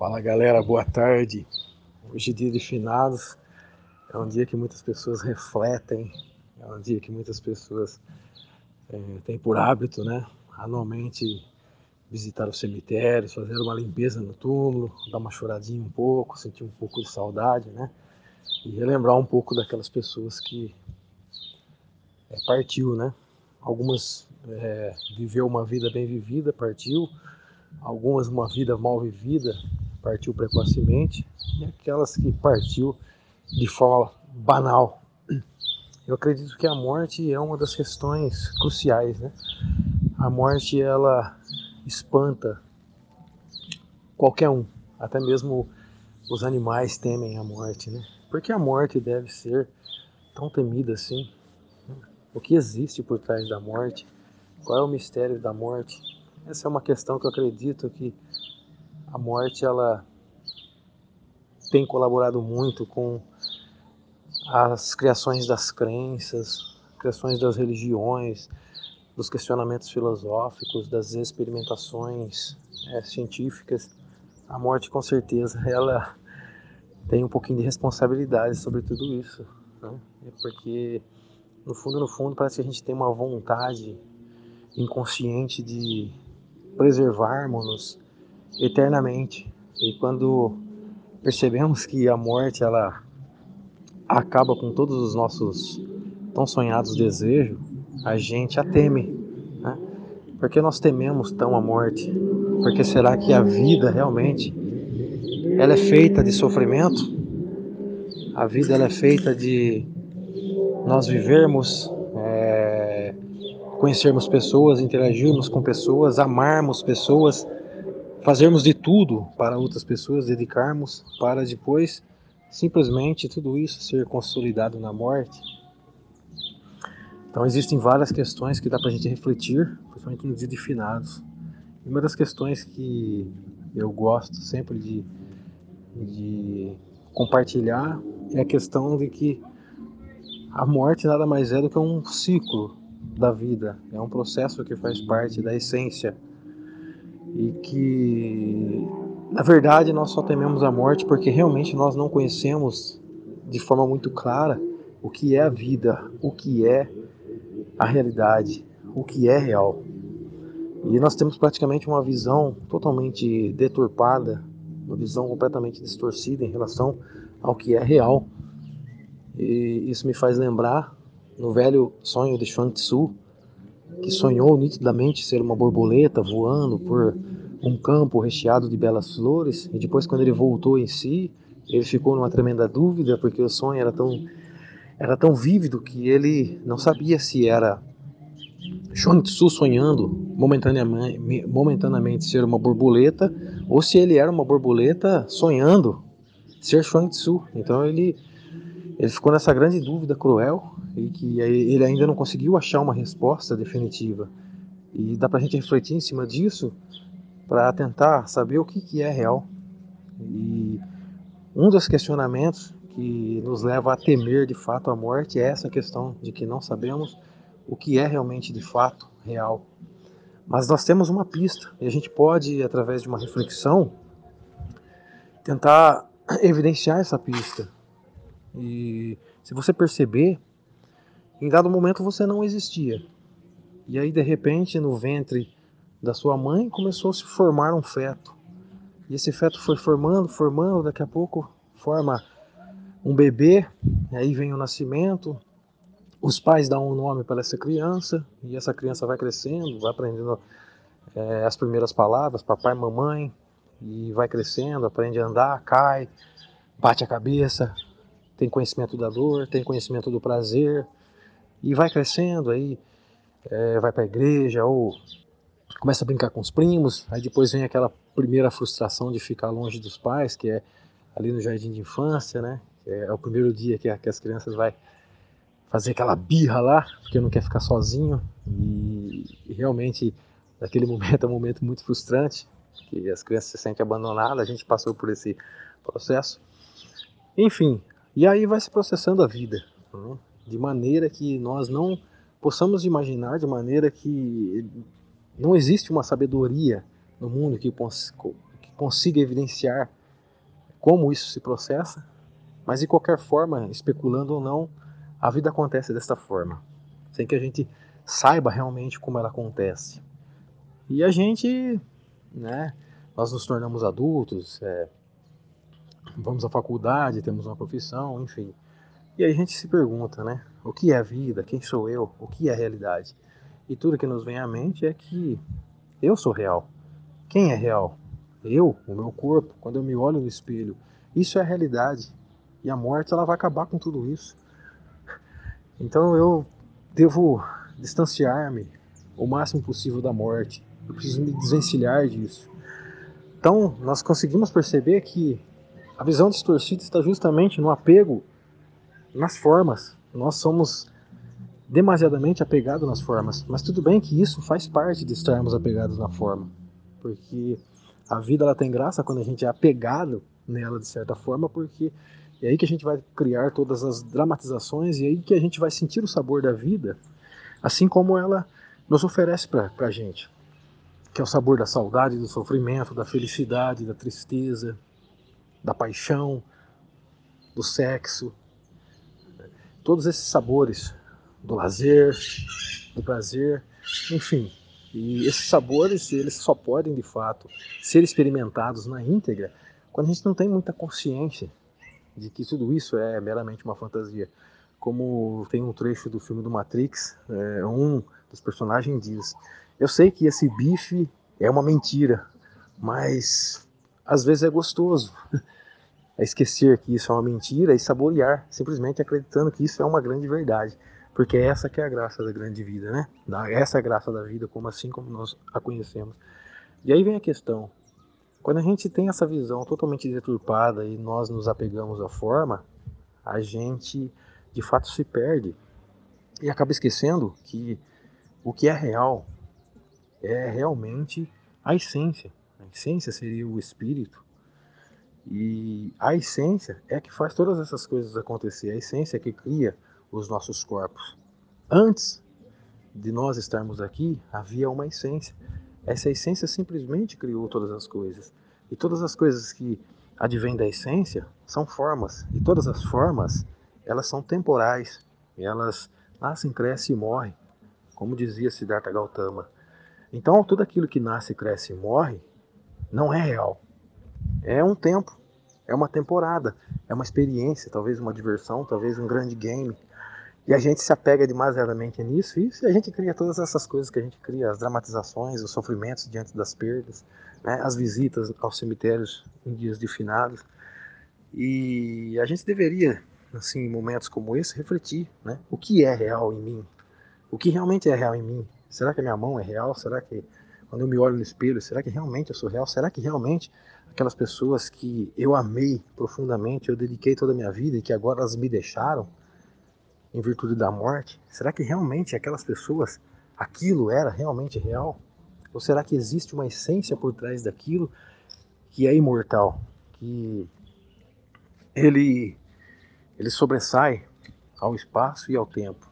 Fala galera, boa tarde. Hoje é dia de finados. É um dia que muitas pessoas refletem, é um dia que muitas pessoas é, têm por hábito, né? Anualmente visitar os cemitérios, fazer uma limpeza no túmulo, dar uma choradinha um pouco, sentir um pouco de saudade, né? E relembrar um pouco daquelas pessoas que é, partiu, né? Algumas é, viveu uma vida bem vivida, partiu. Algumas uma vida mal vivida, partiu precocemente. E aquelas que partiu de forma banal. Eu acredito que a morte é uma das questões cruciais, né? A morte ela espanta qualquer um, até mesmo os animais temem a morte, né? Porque a morte deve ser tão temida assim? O que existe por trás da morte? Qual é o mistério da morte? Essa é uma questão que eu acredito que a morte ela tem colaborado muito com as criações das crenças, criações das religiões, dos questionamentos filosóficos, das experimentações é, científicas. A morte, com certeza, ela tem um pouquinho de responsabilidade sobre tudo isso, né? porque no fundo, no fundo, parece que a gente tem uma vontade inconsciente de preservarmos-nos eternamente. E quando percebemos que a morte ela acaba com todos os nossos tão sonhados desejos, a gente a teme. Né? Por que nós tememos tão a morte? Porque será que a vida realmente ela é feita de sofrimento? A vida ela é feita de nós vivermos, é, conhecermos pessoas, interagirmos com pessoas, amarmos pessoas, fazermos de tudo para outras pessoas, dedicarmos para depois simplesmente tudo isso ser consolidado na morte. Então existem várias questões que dá para a gente refletir, principalmente no dia de finados. E uma das questões que eu gosto sempre de, de compartilhar é a questão de que a morte nada mais é do que um ciclo da vida, é um processo que faz parte da essência e que na verdade nós só tememos a morte porque realmente nós não conhecemos de forma muito clara o que é a vida, o que é a realidade, o que é real. E nós temos praticamente uma visão totalmente deturpada, uma visão completamente distorcida em relação ao que é real e isso me faz lembrar no velho sonho de Chuang Tzu, que sonhou nitidamente ser uma borboleta voando por um campo recheado de belas flores, e depois quando ele voltou em si, ele ficou numa tremenda dúvida, porque o sonho era tão era tão vívido que ele não sabia se era Chuang Tzu sonhando momentaneamente, momentaneamente ser uma borboleta ou se ele era uma borboleta sonhando ser Chuang Tzu. Então ele ele ficou nessa grande dúvida cruel e que ele ainda não conseguiu achar uma resposta definitiva. E dá para a gente refletir em cima disso para tentar saber o que, que é real. E um dos questionamentos que nos leva a temer de fato a morte é essa questão de que não sabemos o que é realmente de fato real. Mas nós temos uma pista e a gente pode, através de uma reflexão, tentar evidenciar essa pista e se você perceber, em dado momento você não existia. E aí, de repente, no ventre da sua mãe começou a se formar um feto. E esse feto foi formando, formando, daqui a pouco forma um bebê, aí vem o nascimento. Os pais dão um nome para essa criança, e essa criança vai crescendo, vai aprendendo é, as primeiras palavras, papai, mamãe, e vai crescendo, aprende a andar, cai, bate a cabeça, tem conhecimento da dor, tem conhecimento do prazer, e vai crescendo, aí é, vai para a igreja, ou começa a brincar com os primos, aí depois vem aquela primeira frustração de ficar longe dos pais, que é ali no jardim de infância, né? É, o primeiro dia que, que as crianças vai fazer aquela birra lá, porque não quer ficar sozinho, e, e realmente naquele momento é um momento muito frustrante, que as crianças se sentem abandonadas, a gente passou por esse processo. Enfim, e aí vai se processando a vida, né? de maneira que nós não possamos imaginar, de maneira que não existe uma sabedoria no mundo que, que consiga evidenciar como isso se processa, mas de qualquer forma, especulando ou não, a vida acontece desta forma, sem que a gente saiba realmente como ela acontece. E a gente, né, nós nos tornamos adultos, é, vamos à faculdade, temos uma profissão, enfim. E aí a gente se pergunta, né, o que é a vida, quem sou eu, o que é a realidade? E tudo que nos vem à mente é que eu sou real. Quem é real? Eu, o meu corpo, quando eu me olho no espelho. Isso é a realidade. E a morte ela vai acabar com tudo isso. Então eu devo distanciar-me o máximo possível da morte. Eu preciso me desvencilhar disso. Então, nós conseguimos perceber que a visão distorcida está justamente no apego nas formas. Nós somos demasiadamente apegados nas formas. Mas tudo bem que isso faz parte de estarmos apegados na forma. Porque a vida ela tem graça quando a gente é apegado nela de certa forma, porque é aí que a gente vai criar todas as dramatizações e é aí que a gente vai sentir o sabor da vida, assim como ela nos oferece para a gente. Que é o sabor da saudade, do sofrimento, da felicidade, da tristeza, da paixão, do sexo. Todos esses sabores, do lazer, do prazer, enfim. E esses sabores, eles só podem, de fato, ser experimentados na íntegra quando a gente não tem muita consciência de que tudo isso é meramente uma fantasia. Como tem um trecho do filme do Matrix, é, um dos personagens diz: Eu sei que esse bife é uma mentira, mas às vezes é gostoso. É esquecer que isso é uma mentira e saborear, simplesmente acreditando que isso é uma grande verdade. Porque essa que é a graça da grande vida, né? Essa é a graça da vida, como assim como nós a conhecemos. E aí vem a questão, quando a gente tem essa visão totalmente deturpada e nós nos apegamos à forma, a gente de fato se perde e acaba esquecendo que o que é real é realmente a essência. A essência seria o espírito. E a essência é que faz todas essas coisas acontecer. A essência é que cria os nossos corpos. Antes de nós estarmos aqui, havia uma essência. Essa essência simplesmente criou todas as coisas. E todas as coisas que advêm da essência são formas. E todas as formas, elas são temporais. Elas nascem, crescem e morrem, como dizia Siddhartha Gautama. Então, tudo aquilo que nasce, cresce e morre não é real. É um tempo, é uma temporada, é uma experiência, talvez uma diversão, talvez um grande game, e a gente se apega demasiadamente nisso, e a gente cria todas essas coisas que a gente cria, as dramatizações, os sofrimentos diante das perdas, né, as visitas aos cemitérios em dias de finados. E a gente deveria, assim, em momentos como esse, refletir, né, o que é real em mim? O que realmente é real em mim? Será que a minha mão é real? Será que quando eu me olho no espelho, será que realmente eu sou real? Será que realmente aquelas pessoas que eu amei profundamente, eu dediquei toda a minha vida e que agora elas me deixaram, em virtude da morte? Será que realmente aquelas pessoas, aquilo era realmente real? Ou será que existe uma essência por trás daquilo que é imortal, que ele ele sobressai ao espaço e ao tempo?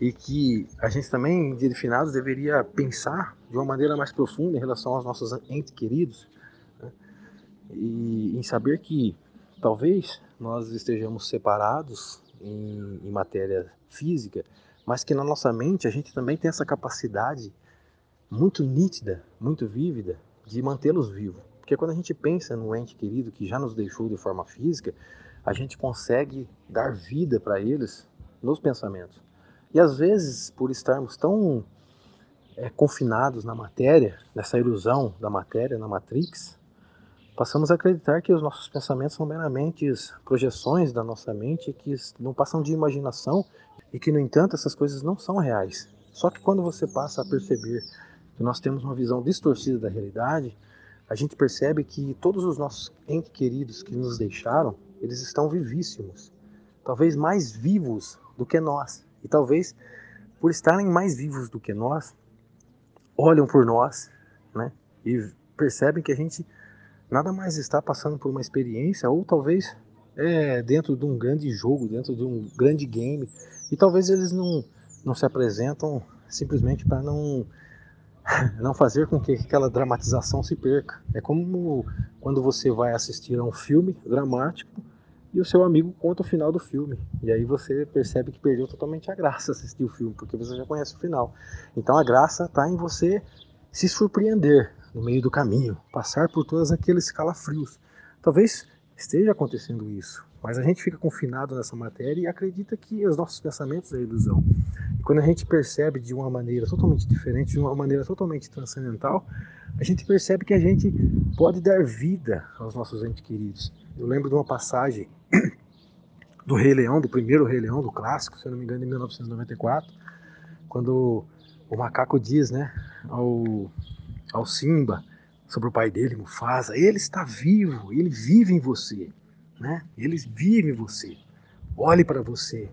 E que a gente também, de finados, deveria pensar de uma maneira mais profunda em relação aos nossos entes queridos né? e em saber que talvez nós estejamos separados em, em matéria física, mas que na nossa mente a gente também tem essa capacidade muito nítida, muito vívida de mantê-los vivos. Porque quando a gente pensa no ente querido que já nos deixou de forma física, a gente consegue dar vida para eles nos pensamentos. E às vezes, por estarmos tão é, confinados na matéria, nessa ilusão da matéria, na Matrix, passamos a acreditar que os nossos pensamentos são meramente projeções da nossa mente que não passam de imaginação e que, no entanto, essas coisas não são reais. Só que quando você passa a perceber que nós temos uma visão distorcida da realidade, a gente percebe que todos os nossos entes queridos que nos deixaram, eles estão vivíssimos, talvez mais vivos do que nós. E talvez por estarem mais vivos do que nós, olham por nós, né? E percebem que a gente nada mais está passando por uma experiência, ou talvez é, dentro de um grande jogo, dentro de um grande game, e talvez eles não, não se apresentam simplesmente para não não fazer com que aquela dramatização se perca. É como quando você vai assistir a um filme dramático e o seu amigo conta o final do filme. E aí você percebe que perdeu totalmente a graça assistir o filme, porque você já conhece o final. Então a graça está em você se surpreender no meio do caminho, passar por todos aqueles calafrios. Talvez esteja acontecendo isso, mas a gente fica confinado nessa matéria e acredita que os nossos pensamentos é ilusão. E quando a gente percebe de uma maneira totalmente diferente, de uma maneira totalmente transcendental, a gente percebe que a gente pode dar vida aos nossos entes queridos. Eu lembro de uma passagem do Rei Leão, do primeiro Rei Leão, do clássico, se eu não me engano, de 1994, quando o macaco diz, né, ao, ao Simba, sobre o pai dele, Mufasa, ele está vivo, ele vive em você, né? Ele vive em você. Olhe para você.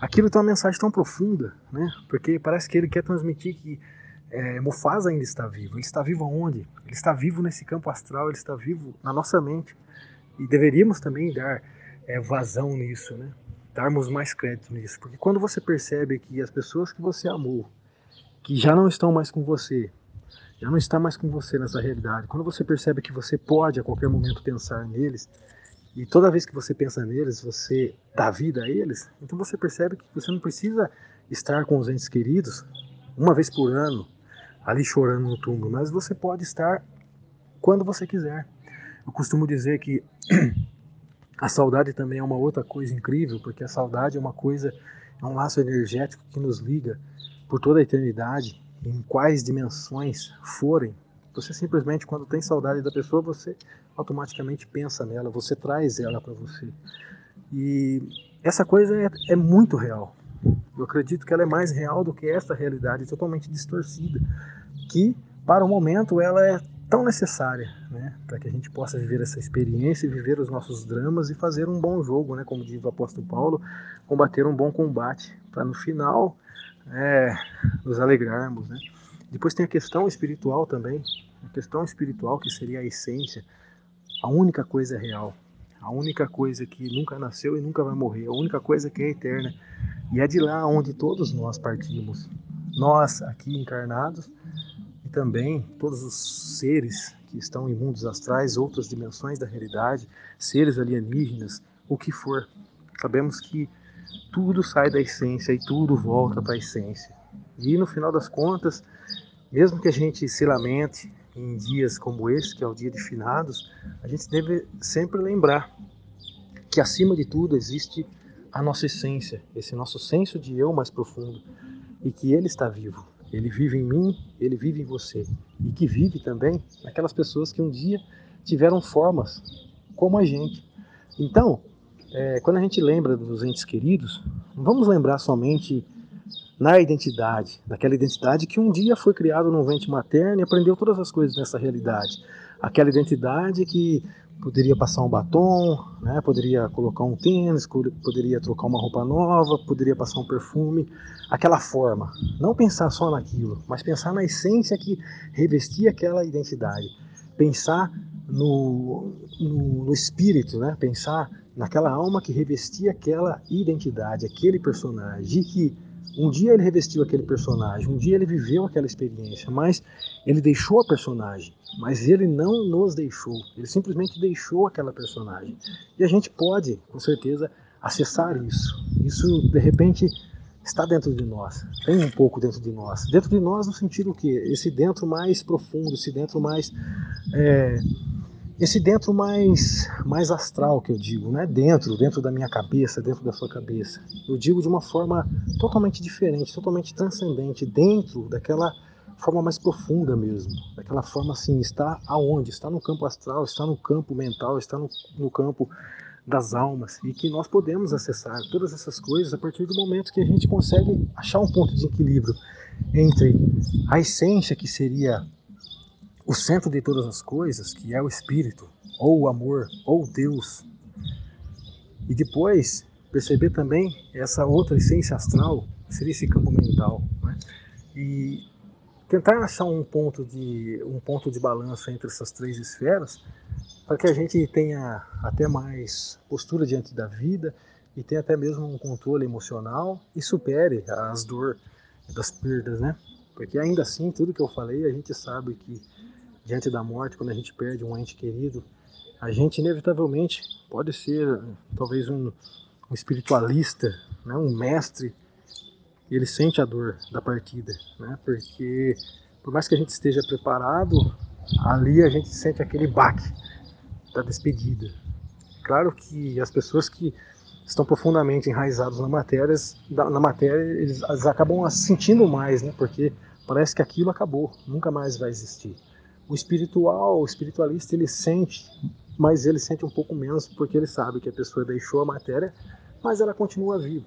Aquilo tem uma mensagem tão profunda, né? Porque parece que ele quer transmitir que é, Mufasa ainda está vivo. Ele está vivo aonde? Ele está vivo nesse campo astral, ele está vivo na nossa mente. E deveríamos também dar é, vazão nisso, né? Darmos mais crédito nisso. Porque quando você percebe que as pessoas que você amou, que já não estão mais com você, já não está mais com você nessa realidade, quando você percebe que você pode a qualquer momento pensar neles, e toda vez que você pensa neles, você dá vida a eles, então você percebe que você não precisa estar com os entes queridos uma vez por ano, ali chorando no túmulo, mas você pode estar quando você quiser. Eu costumo dizer que a saudade também é uma outra coisa incrível, porque a saudade é uma coisa, é um laço energético que nos liga por toda a eternidade em quais dimensões forem, você simplesmente, quando tem saudade da pessoa, você automaticamente pensa nela, você traz ela para você. E essa coisa é, é, muito real. Eu acredito que ela é mais real do que essa realidade totalmente distorcida, que para o momento ela é tão necessária, né, para que a gente possa viver essa experiência, viver os nossos dramas e fazer um bom jogo, né, como diz o apóstolo Paulo, combater um bom combate, para no final é, nos alegrarmos. Né? Depois tem a questão espiritual também, a questão espiritual que seria a essência, a única coisa real, a única coisa que nunca nasceu e nunca vai morrer, a única coisa que é eterna. E é de lá onde todos nós partimos. Nós aqui encarnados e também todos os seres que estão em mundos astrais, outras dimensões da realidade, seres alienígenas, o que for. Sabemos que tudo sai da essência e tudo volta para a essência. E no final das contas, mesmo que a gente se lamente em dias como esse, que é o dia de finados, a gente deve sempre lembrar que acima de tudo existe a nossa essência, esse nosso senso de eu mais profundo e que ele está vivo. Ele vive em mim, ele vive em você e que vive também naquelas pessoas que um dia tiveram formas como a gente. Então, é, quando a gente lembra dos entes queridos, não vamos lembrar somente na identidade, naquela identidade que um dia foi criado no ventre materno e aprendeu todas as coisas nessa realidade. Aquela identidade que poderia passar um batom, né, poderia colocar um tênis, poderia trocar uma roupa nova, poderia passar um perfume, aquela forma. Não pensar só naquilo, mas pensar na essência que revestia aquela identidade. Pensar no, no, no espírito, né? pensar naquela alma que revestia aquela identidade, aquele personagem, de que um dia ele revestiu aquele personagem, um dia ele viveu aquela experiência, mas ele deixou a personagem, mas ele não nos deixou, ele simplesmente deixou aquela personagem. E a gente pode, com certeza, acessar isso. Isso, de repente, está dentro de nós, tem um pouco dentro de nós. Dentro de nós no sentido que esse dentro mais profundo, esse dentro mais é, esse dentro mais mais astral que eu digo, não é dentro, dentro da minha cabeça, dentro da sua cabeça. Eu digo de uma forma totalmente diferente, totalmente transcendente, dentro daquela forma mais profunda mesmo, daquela forma assim, está aonde? Está no campo astral, está no campo mental, está no, no campo das almas e que nós podemos acessar todas essas coisas a partir do momento que a gente consegue achar um ponto de equilíbrio entre a essência que seria o centro de todas as coisas, que é o Espírito, ou o amor, ou Deus. E depois perceber também essa outra essência astral, seria esse campo mental. Né? E tentar achar um ponto de um ponto de balança entre essas três esferas para que a gente tenha até mais postura diante da vida e tenha até mesmo um controle emocional e supere as dores das perdas, né? Porque ainda assim, tudo que eu falei, a gente sabe que diante da morte, quando a gente perde um ente querido, a gente inevitavelmente pode ser talvez um, um espiritualista, né, um mestre, ele sente a dor da partida, né, porque por mais que a gente esteja preparado, ali a gente sente aquele baque da despedida. Claro que as pessoas que estão profundamente enraizados na matéria, na matéria eles acabam sentindo mais, né? Porque parece que aquilo acabou, nunca mais vai existir. O espiritual, o espiritualista, ele sente, mas ele sente um pouco menos porque ele sabe que a pessoa deixou a matéria, mas ela continua viva.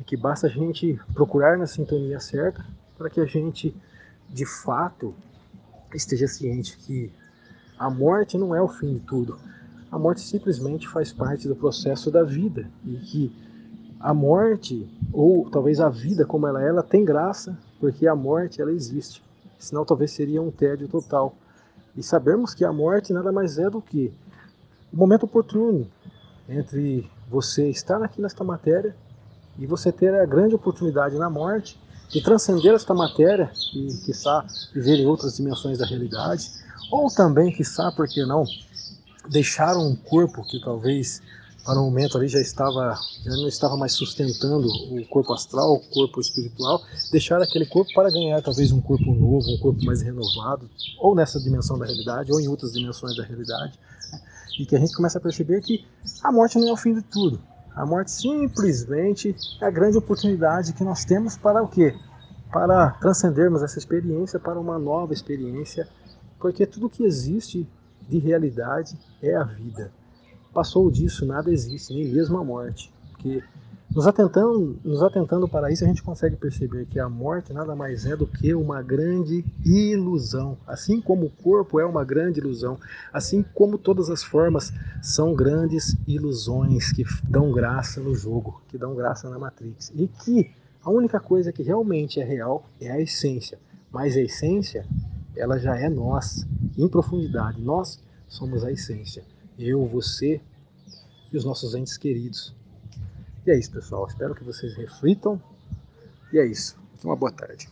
E que basta a gente procurar na sintonia certa para que a gente, de fato, esteja ciente que a morte não é o fim de tudo a morte simplesmente faz parte do processo da vida e que a morte ou talvez a vida como ela é, ela tem graça porque a morte ela existe. Senão talvez seria um tédio total. E sabermos que a morte nada mais é do que o momento oportuno entre você estar aqui nesta matéria e você ter a grande oportunidade na morte de transcender esta matéria e, quiçá, viver em outras dimensões da realidade, ou também, quiçá, por que não, deixaram um corpo que talvez para o momento ali já estava já não estava mais sustentando o corpo astral, o corpo espiritual, deixar aquele corpo para ganhar talvez um corpo novo, um corpo mais renovado, ou nessa dimensão da realidade, ou em outras dimensões da realidade, né? e que a gente começa a perceber que a morte não é o fim de tudo. A morte simplesmente é a grande oportunidade que nós temos para o quê? Para transcendermos essa experiência para uma nova experiência, porque tudo que existe de realidade é a vida. Passou disso, nada existe, nem mesmo a morte. Porque nos atentando, nos atentando para isso, a gente consegue perceber que a morte nada mais é do que uma grande ilusão. Assim como o corpo é uma grande ilusão, assim como todas as formas são grandes ilusões que dão graça no jogo, que dão graça na Matrix. E que a única coisa que realmente é real é a essência. Mas a essência, ela já é nossa em profundidade. Nós somos a essência. Eu, você e os nossos entes queridos. E é isso, pessoal. Espero que vocês reflitam. E é isso. Uma boa tarde.